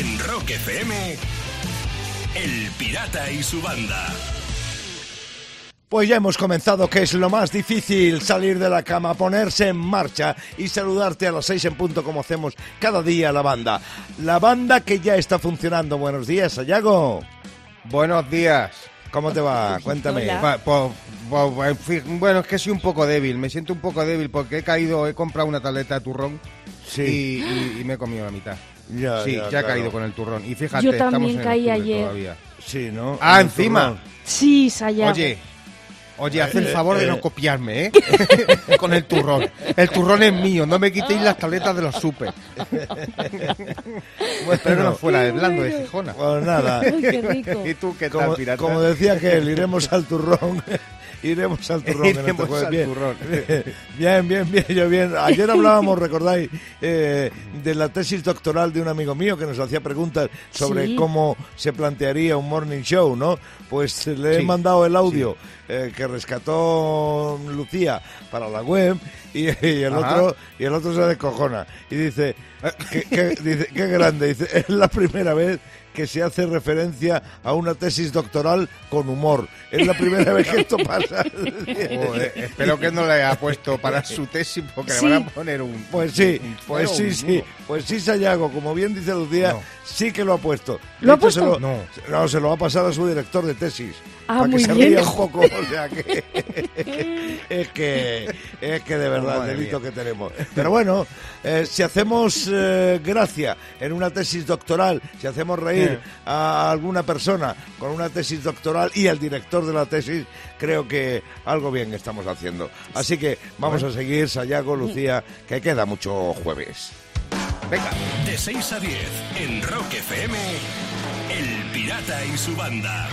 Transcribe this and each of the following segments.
En Rock FM, El Pirata y su banda. Pues ya hemos comenzado, que es lo más difícil, salir de la cama, ponerse en marcha y saludarte a las seis en punto como hacemos cada día la banda. La banda que ya está funcionando. Buenos días, Sayago. Buenos días. ¿Cómo te va? Cuéntame. Hola. Va, po- po- en fin, bueno, es que soy un poco débil, me siento un poco débil porque he caído, he comprado una tableta de turrón Sí. y, y- y me he comido la mitad. Ya, sí, ya, claro. caído con el turrón. Y fíjate, Yo estamos también en caí ayer. todavía. Sí, ¿no? Ah, encima. turrón. Sí, Sayago. Oye, oye, haz el favor de no copiarme, ¿eh? con el turrón. El turrón es mío, no me quitéis las tabletas de los super. Bueno, espero no fuera de blando de Gijona. Pues nada. Ay, qué rico. ¿Y tú qué tal, Como, pirata? como decía que él, iremos al turrón. Iremos al turrón. en este Iremos jueves. al bien. turrón. bien, bien, bien, yo bien. Ayer hablábamos, recordáis, eh, de la tesis doctoral de un amigo mío que nos hacía preguntas sobre Sí. cómo se plantearía un morning show, ¿no? Pues le he mandado el audio eh, que rescató Lucía para la web y, y el Ajá. otro y el otro se descojona y dice que, que- dice qué grande dice es la primera vez que se hace referencia a una tesis doctoral con humor es la primera vez que esto pasa Joder, espero que no le haya puesto para su tesis porque Sí. le van a poner un. Pues sí, un pues sí, un sí, pues sí, Sayago, como bien dice Lucía, No. sí que lo ha puesto. ¿Lo ha se puesto? lo- No. no, se lo va a pasar a su director de tesis. Ah, para muy que se bien. ría un poco, o sea que es que es que de verdad el delito mía. que tenemos. Pero bueno, eh, si hacemos eh, gracia en una tesis doctoral, si hacemos reír a alguna persona con una tesis doctoral y al director de la tesis, creo que algo bien estamos haciendo. Así que vamos a seguir, Sayago, Lucía, que queda mucho jueves. Venga. De 6 a 10, en Rock FM, El Pirata y su banda.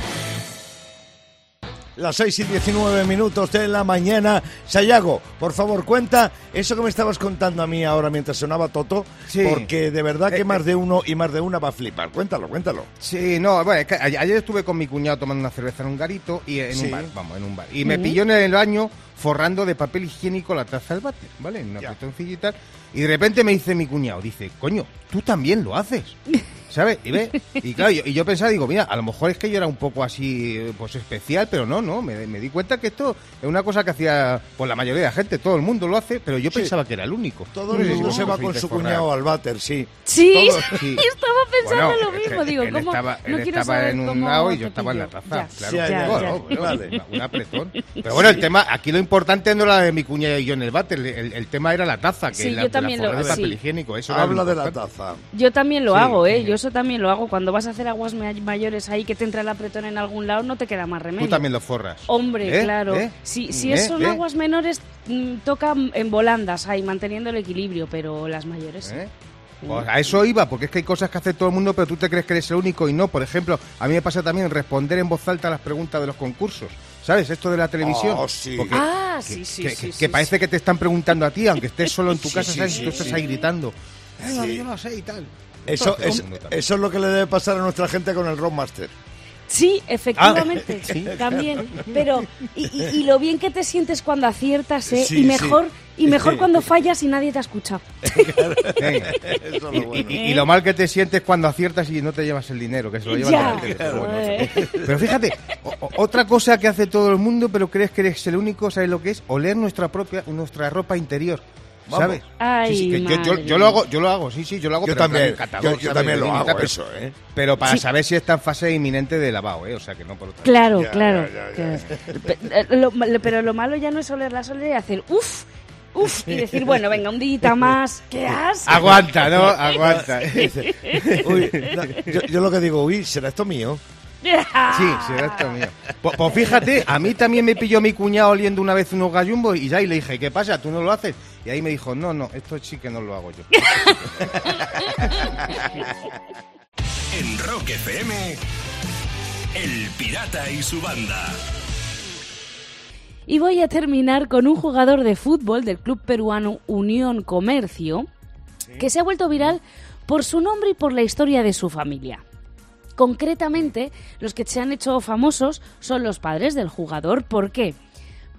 Las 6 y 19 minutos de la mañana. Sayago, por favor, cuenta eso que me estabas contando a mí ahora mientras sonaba Toto, Sí. porque de verdad que Eh, más de uno y más de una va a flipar. Cuéntalo, cuéntalo. Sí, no, bueno, es que ayer estuve con mi cuñado tomando una cerveza en un garito y en Sí. un bar, vamos, en un bar. Y me pilló en el baño forrando de papel higiénico la taza del váter, ¿vale? En una cartoncilla y tal. Y de repente me dice mi cuñado, dice, coño, tú también lo haces. ¿Sabes? Y ve, y claro, yo, y yo pensaba, digo, mira, a lo mejor es que yo era un poco así, pues especial, pero no, no, me, me di cuenta que esto es una cosa que hacía, pues la mayoría de la gente, todo el mundo lo hace, pero yo Sí. pensaba que era el único. Todo No el mundo se va con su forrar. cuñado al váter, sí. Sí, Todo- sí. estaba pensando Bueno, lo mismo. Digo, él ¿cómo? estaba, no él quiero estaba saber en un lado y yo estaba en la taza. Ya, claro. Ya, ya, Bueno, ya. bueno, Vale. una- un apretón. Pero bueno, el tema, aquí lo importante no era de mi cuñada y yo en el váter, el, el tema era la taza, que Sí, la, yo también la lo- de papel sí. higiénico. Eso Habla de la taza. Yo también lo Sí. hago, ¿eh? Yo eso también lo hago. Cuando vas a hacer aguas ma- mayores ahí que te entra el apretón en algún lado, no te queda más remedio. Tú también lo forras. Hombre, ¿Eh? claro. ¿Eh? Si, si ¿Eh? son ¿Eh? aguas menores, mm, toca en volandas ahí, manteniendo el equilibrio, pero las mayores. ¿Eh? Pues a eso iba, porque es que hay cosas que hace todo el mundo, pero tú te crees que eres el único y no. Por ejemplo, a mí me pasa también responder en voz alta a las preguntas de los concursos. ¿Sabes? Esto de la televisión. Oh, sí. Porque- Ah, que, sí, sí, que- sí, que- sí, que sí. parece que te están preguntando a ti, aunque estés solo en tu Sí, casa, sí, ¿sabes? sí, y tú estás sí. ahí gritando. Eh, no, Sí. yo no sé y tal. Eso, es, eso es lo que le debe pasar a nuestra gente con el Rockmaster. Sí, efectivamente, Ah, sí. también. Pero, y, y- y lo bien que te sientes cuando aciertas, ¿eh? Sí, y mejor, y mejor cuando fallas y nadie te ha escuchado. Venga. Eso es Y, lo bueno. y- y lo mal que te sientes cuando aciertas y no te llevas el dinero, que se lo llevan Ya. pero bueno, Eh. Pero fíjate, o- otra cosa que hace todo el mundo, pero crees que eres el único, ¿sabes lo que es? Oler nuestra propia, nuestra ropa interior. Vamos. ¿Sabes? Ay, Sí, sí, que yo, yo- lo hago, yo lo hago, sí, sí, yo lo hago. Yo pero también, catador, yo- también lo hago eso, ¿eh? Pero para Sí. saber si está en fase inminente de lavado, ¿eh? O sea, que no por otra. Claro, Ya, claro. ya, ya, eh, lo- pero lo malo ya no es oler la soledad y hacer uff, uff, y decir, bueno, venga, un día más. ¿Qué asco? Aguanta, ¿no? Aguanta. Uy, no, yo, yo lo que digo, uy, ¿será esto mío? Sí, sí, era esto mío. Pues, pues fíjate, a mí también me pilló mi cuñado oliendo una vez unos gallumbos y ya y le dije, ¿qué pasa? ¿Tú no lo haces? Y ahí me dijo, no, no, esto sí que no lo hago yo. En Rock FM, El Pirata y su banda. Y voy a terminar con un jugador de fútbol del club peruano Unión Comercio, que se ha vuelto viral por su nombre y por la historia de su familia. Concretamente, los que se han hecho famosos son los padres del jugador. ¿Por qué?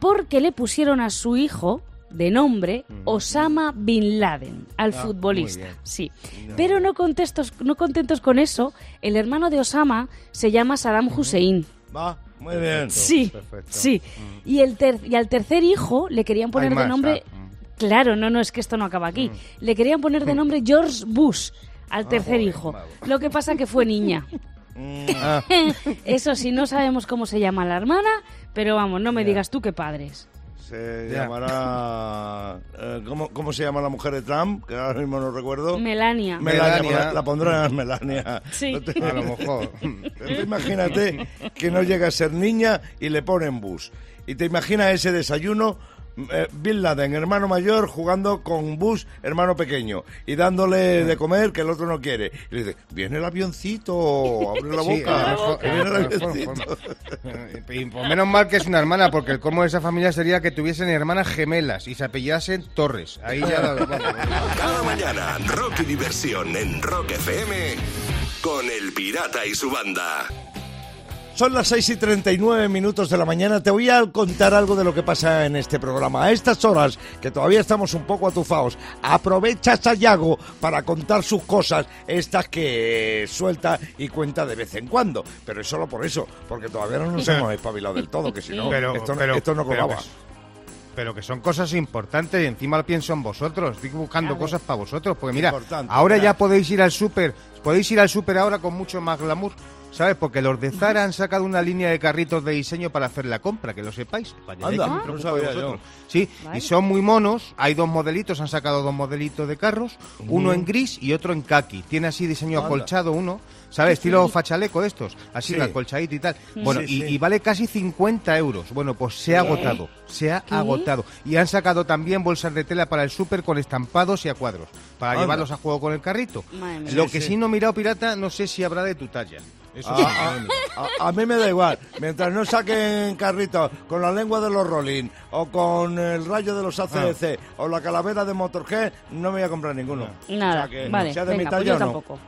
Porque le pusieron a su hijo de nombre Osama Bin Laden al Ah, futbolista. Sí. Pero no contentos, no contentos con eso, el hermano de Osama se llama Saddam Hussein. Va, muy bien. Sí, perfecto. sí. Y, el ter- y al tercer hijo le querían poner de nombre... ah, mm. Claro, no, no, es que esto no acaba aquí. Le querían poner de nombre George Bush al tercer hijo. Lo que pasa que fue niña. Ah, Eso sí, no sabemos cómo se llama la hermana, pero vamos, no me digas tú qué padres. Se llamará... eh, ¿cómo, ¿Cómo se llama la mujer de Trump? Que ahora mismo no recuerdo. Melania. Melania, Melania. La, la pondrán Melania. Sí. No te- a lo mejor. Tú imagínate que no llega a ser niña y le ponen bus. Y te imaginas ese desayuno, eh, Bin Laden, hermano mayor, jugando con Bush, hermano pequeño, y dándole de comer que el otro no quiere. Y le dice, viene el avioncito, abre la Sí, boca, viene el avioncito. Y pues menos mal que es una hermana, porque el colmo de esa familia sería que tuviesen hermanas gemelas y se apellidasen Torres. Ahí ya la- vamos. Cada mañana, rock y diversión en Rock FM con El Pirata y su banda. Son las 6 y 39 minutos de la mañana. Te voy a contar algo de lo que pasa en este programa. A estas horas, que todavía estamos un poco atufados, aprovecha Sayago para contar sus cosas, estas que suelta y cuenta de vez en cuando. Pero es solo por eso, porque todavía no nos hemos espabilado del todo, que si no, Pero- esto, no- pero- esto no pero colaba. Pero que son cosas importantes y encima pienso en vosotros. Estoy buscando cosas para vosotros. Porque mira, Importante, ahora ya podéis ir al súper. Podéis ir al súper ahora con mucho más glamour. ¿Sabes? Porque los de Zara han sacado una línea de carritos de diseño para hacer la compra, que lo sepáis. Anda, que me no sabía yo. Sí, Vale. y son muy monos. Hay dos modelitos, han sacado dos modelitos de carros. Uno en gris y otro en khaki. Tiene así diseño Anda. acolchado uno. ¿Sabes? Estilo fachaleco de estos. Así, Sí. acolchadito y tal. Bueno, Sí, y, sí. y vale casi 50 euros. Bueno, pues se ha agotado. Se ha ¿Qué? agotado. Y han sacado también bolsas de tela para el súper con estampados y a cuadros. Para Anda. llevarlos a juego con el carrito. Madre mía. Lo Sí, que sí. sí no he mirado, pirata, no sé si habrá de tu talla. Eso Ah, no. ah, a, a mí me da igual. Mientras no saquen carritos con la lengua de los Rolling o con el rayo de los ACDC Ah. o la calavera de Motorhead, no me voy a comprar ninguno. Nada, O sea que, vale, sea de mi pues talla yo o no. tampoco.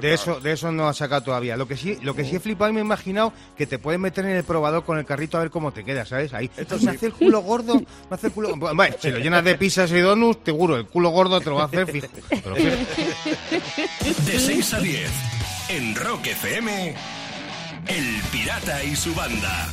De eso, de eso no ha sacado todavía. Lo que sí, lo que sí he flipado y me he imaginado que te puedes meter en el probador con el carrito a ver cómo te queda, ¿sabes? Ahí. Esto. Me hace el culo gordo, me hace el culo. Bueno, si lo llenas de pizzas y donuts, seguro, el culo gordo te lo va a hacer fijo. Pero fijo. De 6 a 10 en Rock FM, El Pirata y su banda.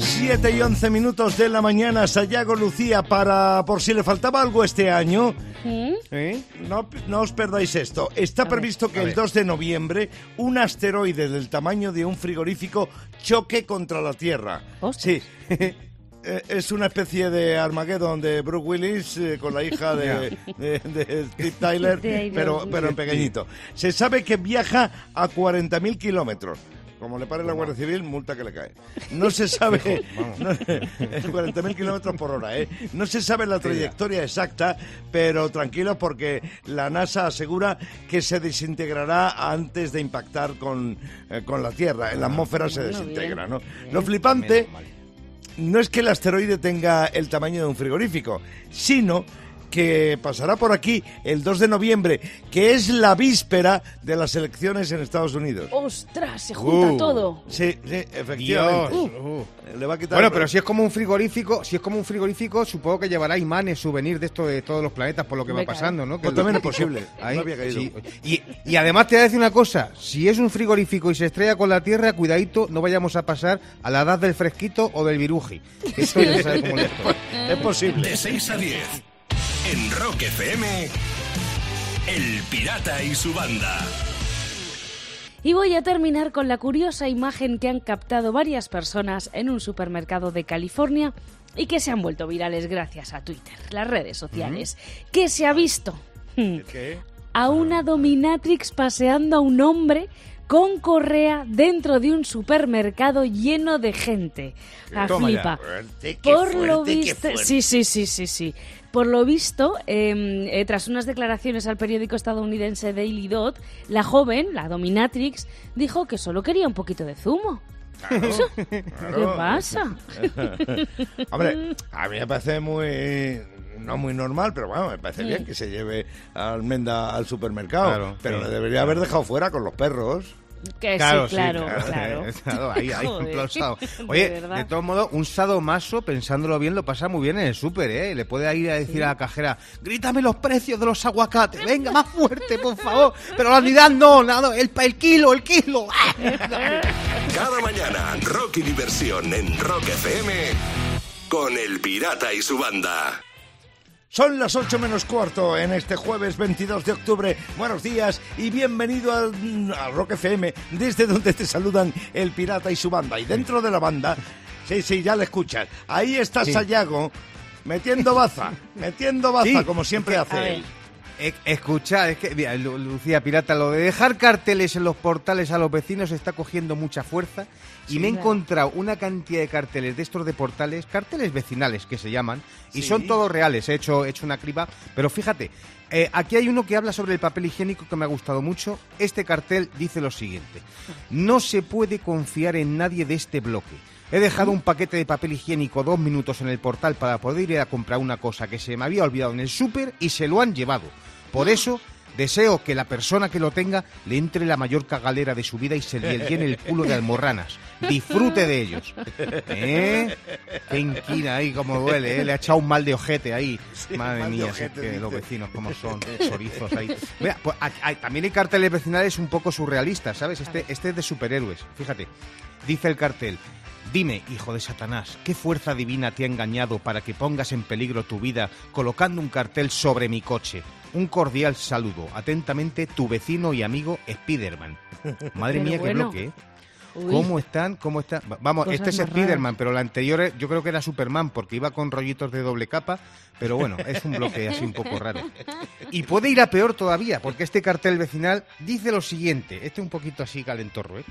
7 y 11 minutos de la mañana, Sayago Lucía, para por si le faltaba algo este año. ¿Mm? ¿Eh? No, no os perdáis esto. Está A ver. previsto que el ver. 2 de noviembre un asteroide del tamaño de un frigorífico choque contra la Tierra. Ostras. Sí. Eh, Es una especie de Armageddon de Brooke Willis eh, con la hija de, de, de Steve Tyler, pero, pero en pequeñito. Se sabe que viaja a 40.000 kilómetros. Como le pare la Guardia Civil, multa que le cae. No se sabe. no- 40.000 kilómetros por hora, ¿eh? No se sabe la trayectoria exacta, pero tranquilos porque la NASA asegura que se desintegrará antes de impactar con, eh, con la Tierra. En la atmósfera se desintegra, ¿no? Lo flipante. No es que el asteroide tenga el tamaño de un frigorífico, sino que pasará por aquí el 2 de noviembre, que es la víspera de las elecciones en Estados Unidos. ¡Ostras! Se junta Uh. todo. Sí, sí, Dios. efectivamente. Uh. Le va a quitar Bueno, pero si es como un frigorífico, si es como un frigorífico, supongo que llevará imanes, souvenirs de esto de todos los planetas por lo que va pasando, ¿no? Que Pues también es posible, no había caído. sí. Y, y además te voy a decir una cosa, si es un frigorífico y se estrella con la Tierra, cuidadito, no vayamos a pasar a la edad del fresquito o del viruji. Esto ya se sabe cómo es esto. es posible. De 6 a 10 en Rock FM, El Pirata y su banda. Y voy a terminar con la curiosa imagen que han captado varias personas en un supermercado de California y que se han vuelto virales gracias a Twitter, las redes sociales. ¿Qué se ha visto? Hmm. ¿Qué? A una dominatrix paseando a un hombre con correa dentro de un supermercado lleno de gente. La Toma ya. flipa. Fuerte, qué Por lo fuerte, visto, sí, sí, sí, sí, sí. Por lo visto, eh, eh, tras unas declaraciones al periódico estadounidense Daily Dot, la joven, la dominatrix, dijo que solo quería un poquito de zumo. ¿Qué pasa? Hombre, a mí me parece muy no muy normal, pero bueno, me parece bien que se lleve almenda al supermercado. Claro, pero sí. le debería haber dejado fuera con los perros. Que Claro, sí, sí, claro, claro. claro. Claro, ahí, ahí, de Oye, verdad. de todos modos, un sadomaso, pensándolo bien, lo pasa muy bien en el súper, ¿eh? Le puede ir a decir a la cajera, grítame los precios de los aguacates, venga, más fuerte, por favor. Pero la unidad no, nada, el, el kilo, el kilo. Cada mañana, rock y diversión en Rock FM con El Pirata y su banda. Son las 8 menos cuarto en este jueves 22 de octubre. Buenos días y bienvenido al, al Rock FM, desde donde te saludan el pirata y su banda. Y dentro de la banda, sí, sí, ya le escuchas. Ahí está Sí. Sayago metiendo baza, metiendo baza, Sí. como siempre A hace él. Eh, Escucha, es que, mira, Lu- Lucía Pirata, lo de dejar carteles en los portales a los vecinos está cogiendo mucha fuerza y me he claro. encontrado una cantidad de carteles de estos de portales, carteles vecinales que se llaman, y Sí. son todos reales, he hecho, he hecho una criba, pero fíjate, eh, aquí hay uno que habla sobre el papel higiénico que me ha gustado mucho. Este cartel dice lo siguiente, no se puede confiar en nadie de este bloque. He dejado un paquete de papel higiénico dos minutos en el portal para poder ir a comprar una cosa que se me había olvidado en el súper y se lo han llevado. Por eso deseo que la persona que lo tenga le entre la mayor cagalera de su vida y se le llene el culo de almorranas. Disfrute de ellos. ¿Eh? Qué inquina ahí, como duele, ¿eh? Le ha echado un mal de ojete ahí. Madre mía, es ojete, que dice. los vecinos como son, chorizos ahí. Mira, pues, hay- hay- también hay carteles vecinales un poco surrealistas, ¿sabes? Este, este es de superhéroes. Fíjate, dice el cartel. Dime, hijo de Satanás, ¿qué fuerza divina te ha engañado para que pongas en peligro tu vida colocando un cartel sobre mi coche? Un cordial saludo. Atentamente, tu vecino y amigo Spiderman. Madre mía, qué bloque, ¿eh? Uy, ¿Cómo están? ¿Cómo están? Va- Vamos, Cosas este es Spiderman, pero la anterior yo creo que era Superman porque iba con rollitos de doble capa, pero bueno, es un bloque así un poco raro. Y puede ir a peor todavía, porque este cartel vecinal dice lo siguiente, este un poquito así calentorro, ¿eh?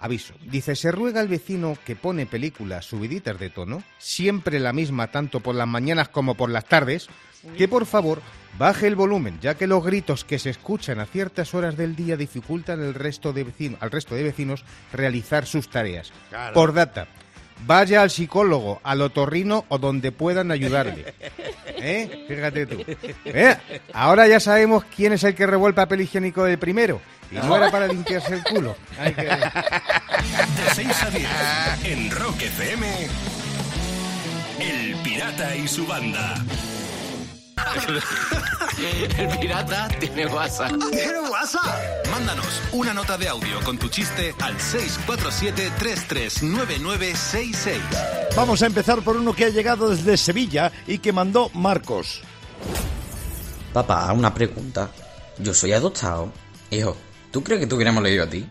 Aviso. Dice, se ruega al vecino que pone películas subiditas de tono, siempre la misma tanto por las mañanas como por las tardes, que por favor baje el volumen, ya que los gritos que se escuchan a ciertas horas del día dificultan el resto de vecino- al resto de vecinos realizar sus tareas. Claro. Por data, vaya al psicólogo, al otorrino o donde puedan ayudarle. ¿Eh? Fíjate tú. ¿Eh? Ahora ya sabemos quién es el que revuelve el papel higiénico del primero. Y no era para limpiarse el culo. Hay que- De 6 a 10 en Rock FM. El Pirata y su banda. El pirata tiene WhatsApp. ¿Tiene WhatsApp? Mándanos una nota de audio con tu chiste al 647-339966. Vamos a empezar por uno que ha llegado desde Sevilla y que mandó Marcos. Papá, una pregunta. Yo soy adoptado. Hijo, ¿tú crees que te hubiéramos leído a ti?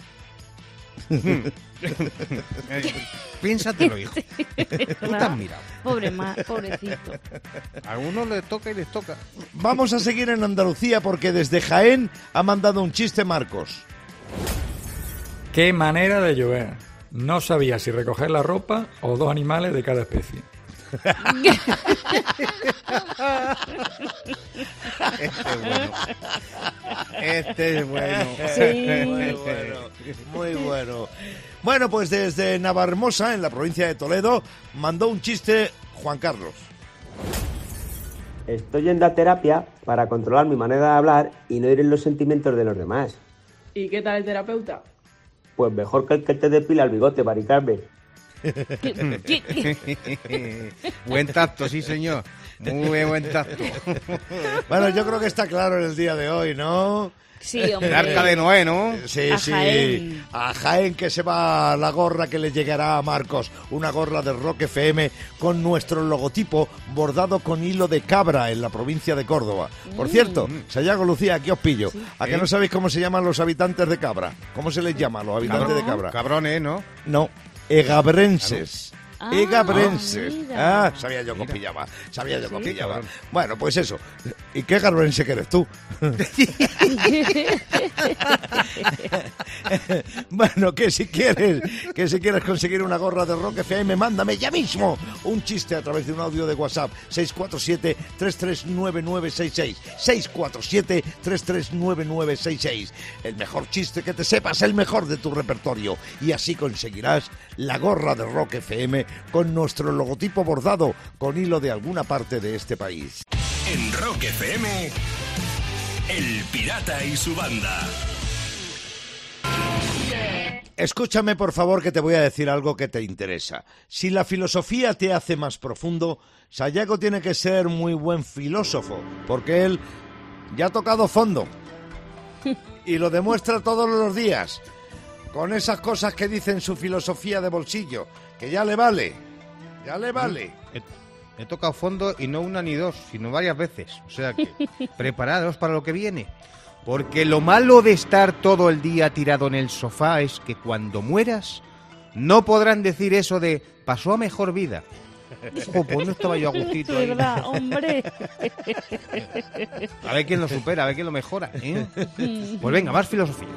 Eh, Piénsatelo, hijo. Tú te has mirado. Pobre ma, pobrecito. A uno le toca y les toca. Vamos a seguir en Andalucía porque desde Jaén ha mandado un chiste Marcos. Qué manera de llover. No sabía si recoger la ropa o dos animales de cada especie. Este es bueno. Este es bueno. Sí. Muy bueno, muy bueno. Bueno, pues desde Navarmosa, en la provincia de Toledo, mandó un chiste Juan Carlos. Estoy yendo a terapia para controlar mi manera de hablar y no ir en los sentimientos de los demás. ¿Y qué tal el terapeuta? Pues mejor que el que te depila el bigote, Mari Carmen. ¿Qué- qué- buen tacto, sí, señor. Muy buen tacto. Bueno, yo creo que está claro en el día de hoy, ¿no? Sí, El hombre. arca de Noé, ¿no? Sí, A sí. Jaén. A Jaén que se va la gorra que le llegará a Marcos. Una gorra de Rock FM con nuestro logotipo bordado con hilo de cabra en la provincia de Córdoba. Por Mm. cierto, Sayago Lucía, aquí os pillo. ¿A que no sabéis cómo se llaman los habitantes de cabra? ¿Cómo se les llama a los habitantes de cabra? Cabrones, ¿no? No, egabrenses. Ah, Egabrenses. mira. Ah, sabía yo que os pillaba. Sabía yo que os pillaba. Bueno, pues eso. ¿Y qué egabrense que eres tú? bueno, que si quieres, que si quieres conseguir una gorra de Rock FM, mándame ya mismo un chiste a través de un audio de WhatsApp 647-339966. 647-339966. El mejor chiste que te sepas, el mejor de tu repertorio. Y así conseguirás la gorra de Rock FM con nuestro logotipo bordado con hilo de alguna parte de este país. En Rock FM. El Pirata y su banda. Escúchame, por favor, que te voy a decir algo que te interesa. Si la filosofía te hace más profundo, Sayago tiene que ser muy buen filósofo, porque él ya ha tocado fondo. Y lo demuestra todos los días, con esas cosas que dice en su filosofía de bolsillo, que ya le vale, ya le vale. He, he tocado fondo y no una ni dos, sino varias veces. O sea que preparados para lo que viene. Porque lo malo de estar todo el día tirado en el sofá es que cuando mueras no podrán decir eso de pasó a mejor vida. Oh, pues no estaba yo a gustito ahí. ¿Verdad, hombre? A ver quién lo supera, a ver quién lo mejora. ¿eh? Pues venga, más filosofía.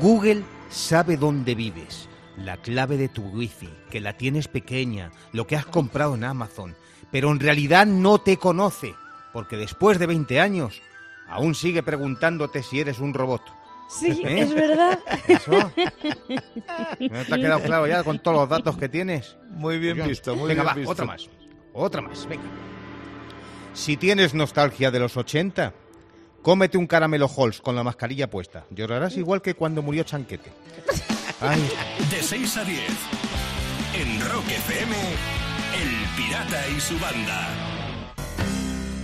Google sabe dónde vives, la clave de tu wifi, que la tienes pequeña, lo que has comprado en Amazon, pero en realidad no te conoce, porque después de 20 años aún sigue preguntándote si eres un robot. Sí, ¿Eh? es verdad. ¿Eso? ¿No te ha quedado claro ya con todos los datos que tienes? Muy bien visto, muy venga, bien va, visto. otra más. Otra más, venga. Si tienes nostalgia de los 80, cómete un caramelo Halls con la mascarilla puesta. Llorarás igual que cuando murió Chanquete. De 6 a 10. En Rock FM, El Pirata y su banda.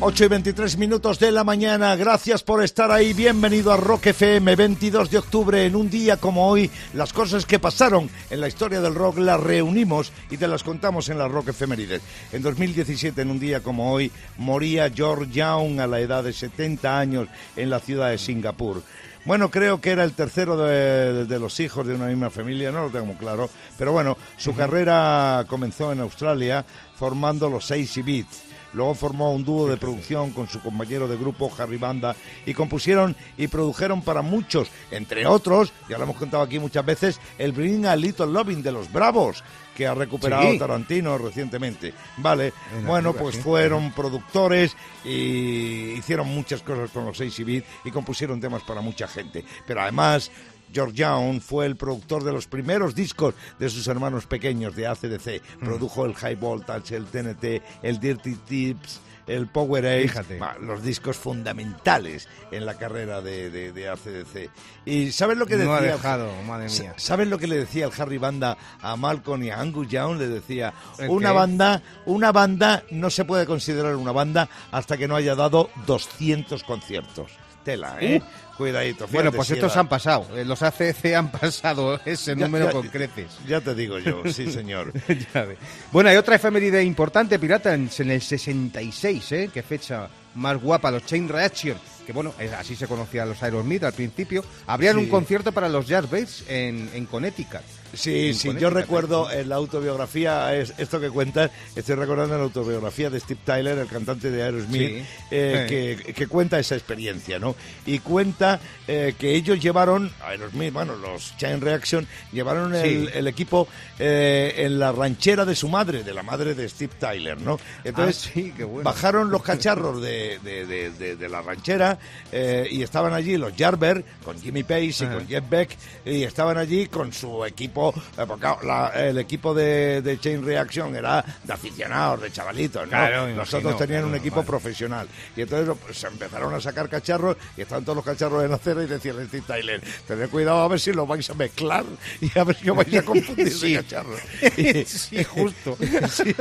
8 y 23 minutos de la mañana, gracias por estar ahí, bienvenido a Rock FM, 22 de octubre, en un día como hoy, las cosas que pasaron en la historia del rock las reunimos y te las contamos en la Rock Efemérides. En 2017, en un día como hoy, moría George Young a la edad de 70 años en la ciudad de Singapur. Bueno, creo que era el tercero de, de los hijos de una misma familia, no lo tengo muy claro, pero bueno, su carrera comenzó en Australia formando los Seis Beats. Luego formó un dúo de producción con su compañero de grupo Harry Banda y compusieron y produjeron para muchos, entre otros, ya lo hemos contado aquí muchas veces, el Bring a Little Loving de los Bravos, que ha recuperado Sí. Tarantino recientemente. Vale, En bueno, pues sí. fueron productores y hicieron muchas cosas con los 6 bit y compusieron temas para mucha gente. Pero además, George Young fue el productor de los primeros discos de sus hermanos pequeños de ACDC. Mm. Produjo el High Voltage, el TNT, el Dirty Tips, el Power Fíjate. los discos fundamentales en la carrera de, de, de ACDC. ¿Y sabes lo que decía? no ha dejado, madre Sa- mía. ¿Sabes lo que le decía el Harry Banda a Malcolm y a Angus Young? Le decía, ¿El una qué? banda, una banda no se puede considerar una banda hasta que no haya dado 200 conciertos. Tela, ¿eh? Cuidadito. Bueno, pues si estos era- han pasado. eh, Los ACC han pasado ese Ya- número ya- con creces. Ya te digo yo, sí señor. Ya. Bueno, hay otra efeméride importante, pirata, en, en el 66, ¿eh? Qué fecha más guapa, los Chain Reaction, que bueno, así se conocían los Aerosmith al principio. Habrían Sí. un concierto para los Jazz Bass en, en Connecticut. Sí, En sí, yo recuerdo en la autobiografía, es, esto que cuentas, estoy recordando la autobiografía de Steve Tyler, el cantante de Aerosmith, Sí. eh, Sí. que, que cuenta esa experiencia, ¿no? Y cuenta eh, que ellos llevaron, Aerosmith, bueno, los Chain Reaction, llevaron el, el equipo eh, en la ranchera de su madre, de la madre de Steve Tyler, ¿no? Entonces, Ah, qué bueno. bajaron los cacharros de- de- de la ranchera eh, y estaban allí los Jarber con Jimmy Page y con Jeff Beck y estaban allí con su equipo, eh, porque la- el equipo de, de Chain Reaction era de aficionados, de chavalitos, ¿no? Claro, me Los imagino, otros tenían un equipo vale. profesional y entonces pues, se empezaron a sacar cacharros y estaban todos los cacharros en acera y decía Steve Tyler, tened cuidado a ver si los vais a mezclar y a ver si os vais a confundir Sí. de cacharros. Sí, justo. Sí.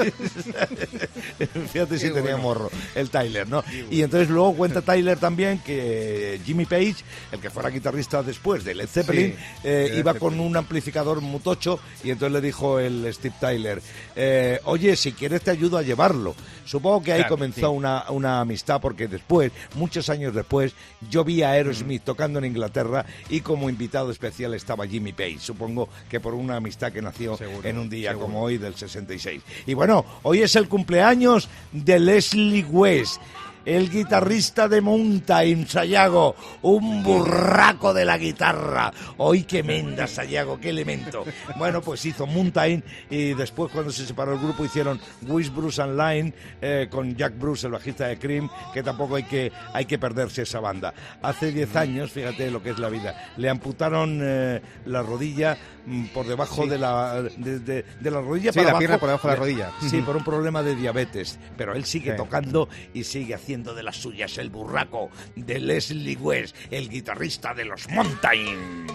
Fíjate si tenía morro el Tyler, ¿no? Y entonces luego cuenta Tyler también que Jimmy Page, el que fuera guitarrista después de Led Zeppelin, Sí, eh, Led iba Zeppelin. con un amplificador mutocho y entonces le dijo el Steve Tyler, eh, oye, si quieres te ayudo a llevarlo. Supongo que ahí Claro, comenzó sí. una, una amistad porque después, muchos años después, yo vi a Aerosmith Mm. tocando en Inglaterra y como invitado especial estaba Jimmy Page. Supongo que por una amistad que nació Seguro, en un día seguro. como hoy del 66. Y bueno, hoy es el cumpleaños de Leslie West. El guitarrista de Mountain, Sayago, un burraco de la guitarra. Hoy qué menda, Sayago, qué elemento. Bueno, pues hizo Mountain y después cuando se separó el grupo hicieron Wish Bruce and Line eh, con Jack Bruce, el bajista de Cream, que tampoco hay que, hay que perderse esa banda. Hace 10 años, fíjate lo que es la vida, le amputaron eh, la rodilla mm, por debajo Sí. de, la, de, de- de la rodilla Sí, para la abajo. pierna por debajo de la rodilla. Sí, por un problema de diabetes. Pero él sigue Sí. tocando y sigue haciendo haciendo de las suyas el burraco de Leslie West, el guitarrista de los Mountain.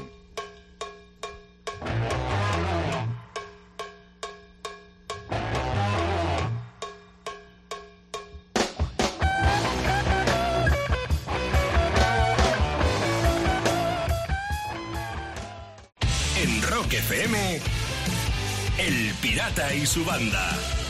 En FM, El Pirata y su banda.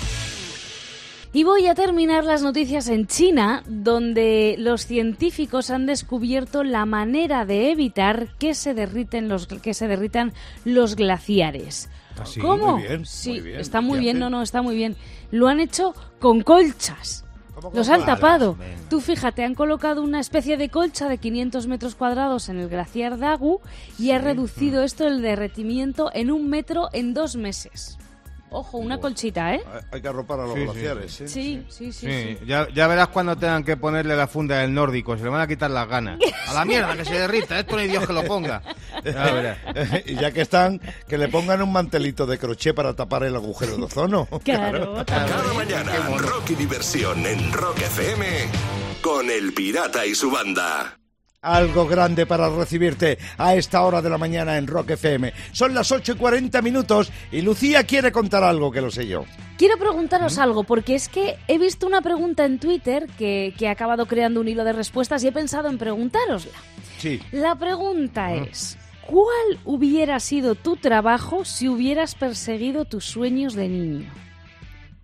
Y voy a terminar las noticias en China, donde los científicos han descubierto la manera de evitar que se derriten los que se derritan los glaciares. Ah, sí, ¿Cómo? muy bien, sí, muy bien. está muy ¿Qué bien, hacen? no, no, está muy bien. Lo han hecho con colchas. ¿Cómo con Los han tapado. Venga. Tú fíjate, han colocado una especie de colcha de 500 metros cuadrados en el glaciar Dagu y ha reducido esto el derretimiento en un metro en dos meses. Ojo, una colchita, ¿eh? Hay- que arropar a los Sí, sí. glaciares. ¿eh? Sí, sí, sí. Sí, sí. Ya, ya verás cuando tengan que ponerle la funda del nórdico, se le van a quitar las ganas. A la mierda, que se derrita, esto no hay Dios que lo ponga. Ya verás. y ya que están, que le pongan un mantelito de crochet para tapar el agujero de ozono. Claro, Cada mañana, rock y diversión en Rock FM con El Pirata y su banda. Algo grande para recibirte a esta hora de la mañana en Rock FM. Son las 8 y 40 minutos y Lucía quiere contar algo que lo sé yo. Quiero preguntaros algo, porque es que he visto una pregunta en Twitter que, que ha acabado creando un hilo de respuestas y he pensado en preguntárosla. Sí. La pregunta es, ¿cuál hubiera sido tu trabajo si hubieras perseguido tus sueños de niño?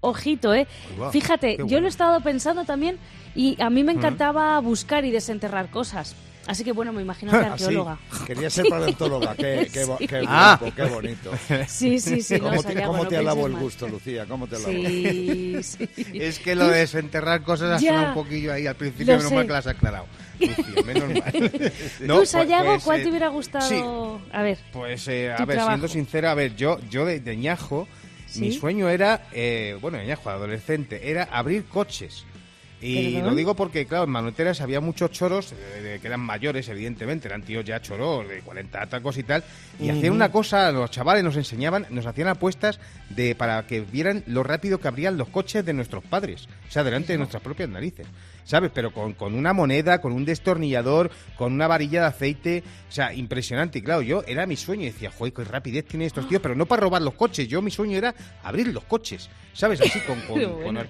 Ojito, ¿eh? Fíjate, yo lo he estado pensando también y a mí me encantaba buscar y desenterrar cosas. Así que bueno, me imagino que Así. arqueóloga. Quería ser paleontóloga. Qué, qué, bo- Sí. qué Ah. qué bonito. Sí, sí, sí. no, ¿Cómo te, cómo no te alabo el mal. gusto, Lucía? ¿Cómo te alabo? Sí, sí. Es que lo de desenterrar cosas ha un poquillo ahí al principio, Lo menos sé. mal que las has aclarado. Lucía, menos mal. No, Tú, pues- Sayago, pues, ¿cuál eh, te hubiera gustado? sí. A ver. Pues, eh, a ver, trabajo. siendo sincera, a ver, yo, yo de, de ñajo, ¿Sí? mi sueño era, eh, bueno, ñajo, adolescente, era abrir coches. Y ¿Perdón? lo digo porque, claro, en Manuteras había muchos choros, eh, que eran mayores, evidentemente, eran tíos ya choros, de 40 tacos y tal, y hacían una cosa, los chavales nos enseñaban, nos hacían apuestas de para que vieran lo rápido que abrían los coches de nuestros padres, o sea, delante de nuestras propias narices, ¿sabes? Pero con, con una moneda, con un destornillador, con una varilla de aceite, o sea, impresionante. Y claro, yo era mi sueño, decía, joder, qué rapidez tienen estos tíos, pero no para robar los coches, yo mi sueño era abrir los coches, ¿sabes? Así, con, con bueno.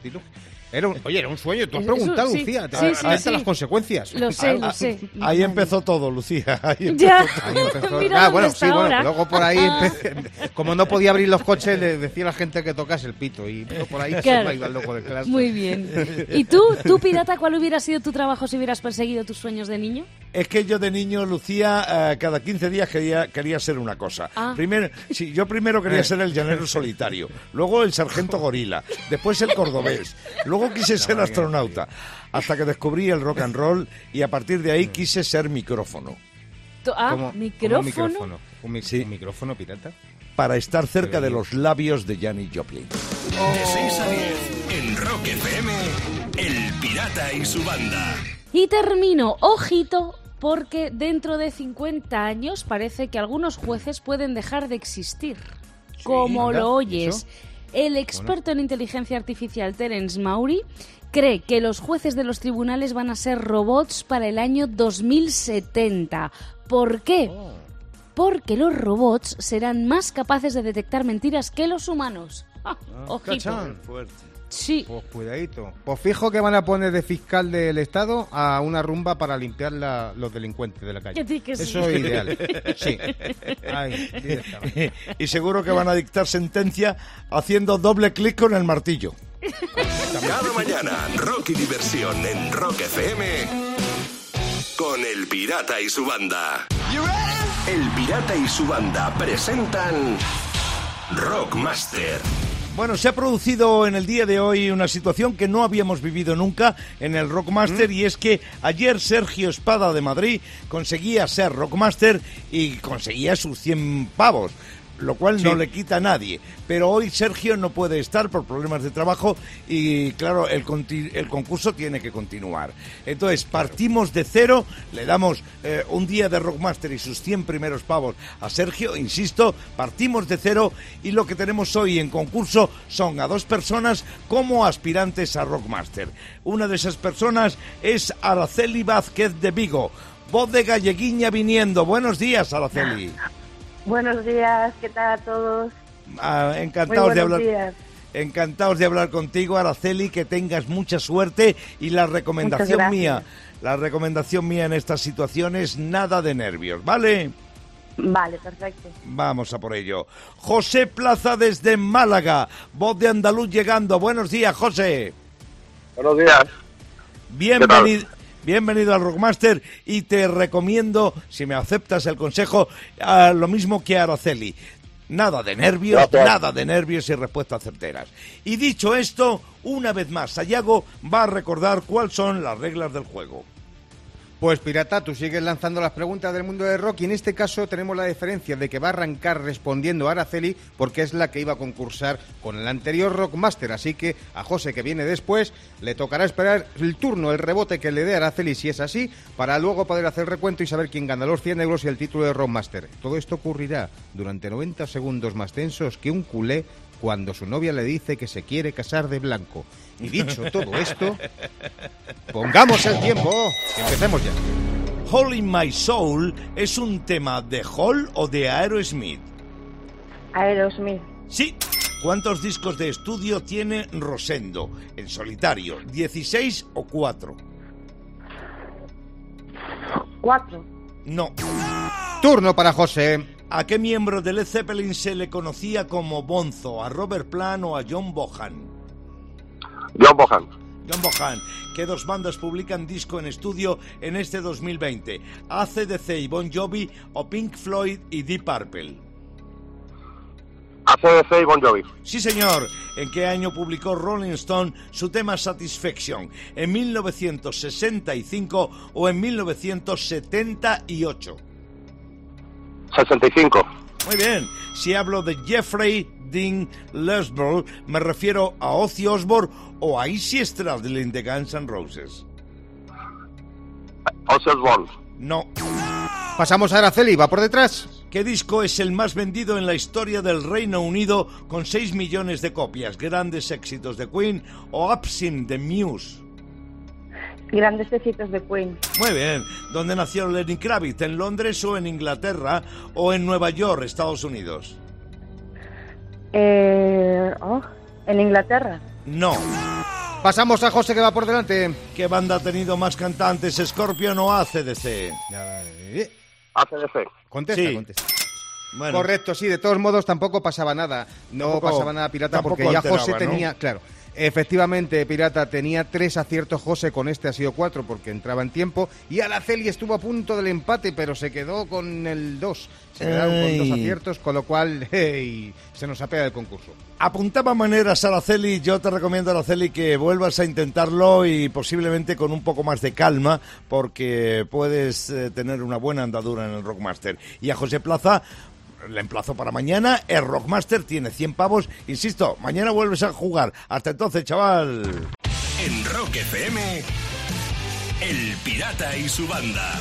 Era un- oye, era un sueño, tú has Eso, preguntado, sí. Lucía, te- Sí, sí, atenta sí. a las consecuencias. Lo sé, lo sé. Ahí Vale. empezó todo, Lucía. Ahí empezó Ya. Ahí empezó- Mira Ah, dónde bueno, está sí, bueno, luego por ahí, empe- como no podía abrir los coches, le decía a la gente que tocase el pito y por ahí se Claro. ido al loco de clase. Muy bien. ¿Y tú, tú, pirata, cuál hubiera sido tu trabajo si hubieras perseguido tus sueños de niño? Es que yo de niño, Lucía, eh, cada 15 días quería, quería ser una cosa. Ah. Primero, sí, yo primero quería ser el llanero solitario, luego el sargento gorila, después el cordobés, luego quise ser astronauta, hasta que descubrí el rock and roll y a partir de ahí quise ser micrófono, Ah, ¿Cómo- cómo micrófono. un micrófono? ¿Un, mi- Sí. un micrófono pirata? para estar cerca de los labios de Janis Joplin. De 6 a 10 en Rock FM, El Pirata y su banda. Y termino, ojito, porque dentro de 50 años parece que algunos jueces pueden dejar de existir. Como anda, lo oyes. ¿eso? El experto en inteligencia artificial Terence Maury cree que los jueces de los tribunales van a ser robots para el año 2070. ¿Por qué? Oh. Porque los robots serán más capaces de detectar mentiras que los humanos. Ah, ojito. cachán. Sí. Pues cuidadito. Pues fijo que van a poner de fiscal del Estado a una rumba para limpiar la- los delincuentes de la calle. Que sí, que sí. Eso es ideal. Sí. Ay, y seguro que van a dictar sentencia haciendo doble clic con el martillo. Cada mañana, rock y diversión en Rock FM con El Pirata y su banda. El Pirata y su banda presentan Rockmaster. Bueno, se ha producido en el día de hoy una situación que no habíamos vivido nunca en el Rockmaster y es que ayer Sergio Espada de Madrid conseguía ser Rockmaster y conseguía sus 100 pavos. Lo cual no le quita a nadie. Pero hoy Sergio no puede estar por problemas de trabajo y, claro, el, el concurso tiene que continuar. Entonces, partimos de cero, le damos eh, un día de Rockmaster y sus 100 primeros pavos a Sergio, insisto, partimos de cero y lo que tenemos hoy en concurso son a dos personas como aspirantes a Rockmaster. Una de esas personas es Araceli Vázquez de Vigo, voz de galleguiña viniendo. Buenos días, Araceli. Buenos días, ¿qué tal a todos? Ah, encantados de buenos hablar. días. Encantados de hablar contigo, Araceli, que tengas mucha suerte y la recomendación gracias. mía, la recomendación mía en estas situaciones, nada de nervios, ¿vale? Vale, perfecto. Vamos a por ello. José Plaza desde Málaga, voz de andaluz llegando. Buenos días, José. Buenos días. Bienvenido. Bienvenido al Rockmaster y te recomiendo, si me aceptas el consejo, a lo mismo que a Araceli. Nada de nervios, Gracias. nada de nervios y respuestas certeras. Y dicho esto, una vez más, Sayago va a recordar cuáles son las reglas del juego. Pues Pirata, tú sigues lanzando las preguntas del mundo del rock y en este caso tenemos la diferencia de que va a arrancar respondiendo a Araceli porque es la que iba a concursar con el anterior Rockmaster, así que a José que viene después le tocará esperar el turno, el rebote que le dé Araceli si es así, para luego poder hacer recuento y saber quién gana los 100 euros y el título de Rockmaster. Todo esto ocurrirá durante 90 segundos más tensos que un culé cuando su novia le dice que se quiere casar de blanco. Y dicho todo esto, pongamos el tiempo, empecemos ya. Hole in My Soul es un tema de Hall o de Aerosmith. Aerosmith. Sí. ¿Cuántos discos de estudio tiene Rosendo en solitario? ¿16 o 4? Cuatro. No. Turno para José. ¿A qué miembro de Led Zeppelin se le conocía como Bonzo? ¿A Robert Plant o a John Bohan? John Bohan. John Bohan. ¿Qué dos bandas publican disco en estudio en este 2020? ¿ACDC y Bon Jovi o Pink Floyd y Deep Purple? ACDC y Bon Jovi. Sí, señor. ¿En qué año publicó Rolling Stone su tema Satisfaction? ¿En 1965 o en 1978? 65. Muy bien. Si hablo de Jeffrey Dean Lesborough, me refiero a Ozzy Osbourne o a Izzy Stradlin de Guns N' Roses. Ozzy Osbourne. No. Pasamos a Araceli, va por detrás. ¿Qué disco es el más vendido en la historia del Reino Unido con 6 millones de copias? ¿Grandes éxitos de Queen o Absinthe de Muse? Grandes éxitos de Queen. Muy bien. ¿Dónde nació Lenny Kravitz? ¿En Londres o en Inglaterra o en Nueva York, Estados Unidos? Eh, oh, en Inglaterra. No. Pasamos a José que va por delante. ¿Qué banda ha tenido más cantantes, Scorpion o ACDC? ACDC. Contesta, Sí. contesta. Bueno. Correcto, sí, de todos modos tampoco pasaba nada. No Tampoco- pasaba nada pirata tampoco porque ya alteraba, José ¿no? tenía, claro. Efectivamente, Pirata tenía tres aciertos, José con este ha sido cuatro porque entraba en tiempo y Araceli estuvo a punto del empate pero se quedó con el dos. Se quedaron con dos aciertos, con lo cual hey, se nos apea el concurso. Apuntaba maneras Araceli, yo te recomiendo Araceli que vuelvas a intentarlo y posiblemente con un poco más de calma porque puedes eh, tener una buena andadura en el Rockmaster. Y a José Plaza le emplazo para mañana, el Rockmaster tiene 100 pavos, insisto, mañana vuelves a jugar. Hasta entonces, chaval. En Rock FM, El Pirata y su banda.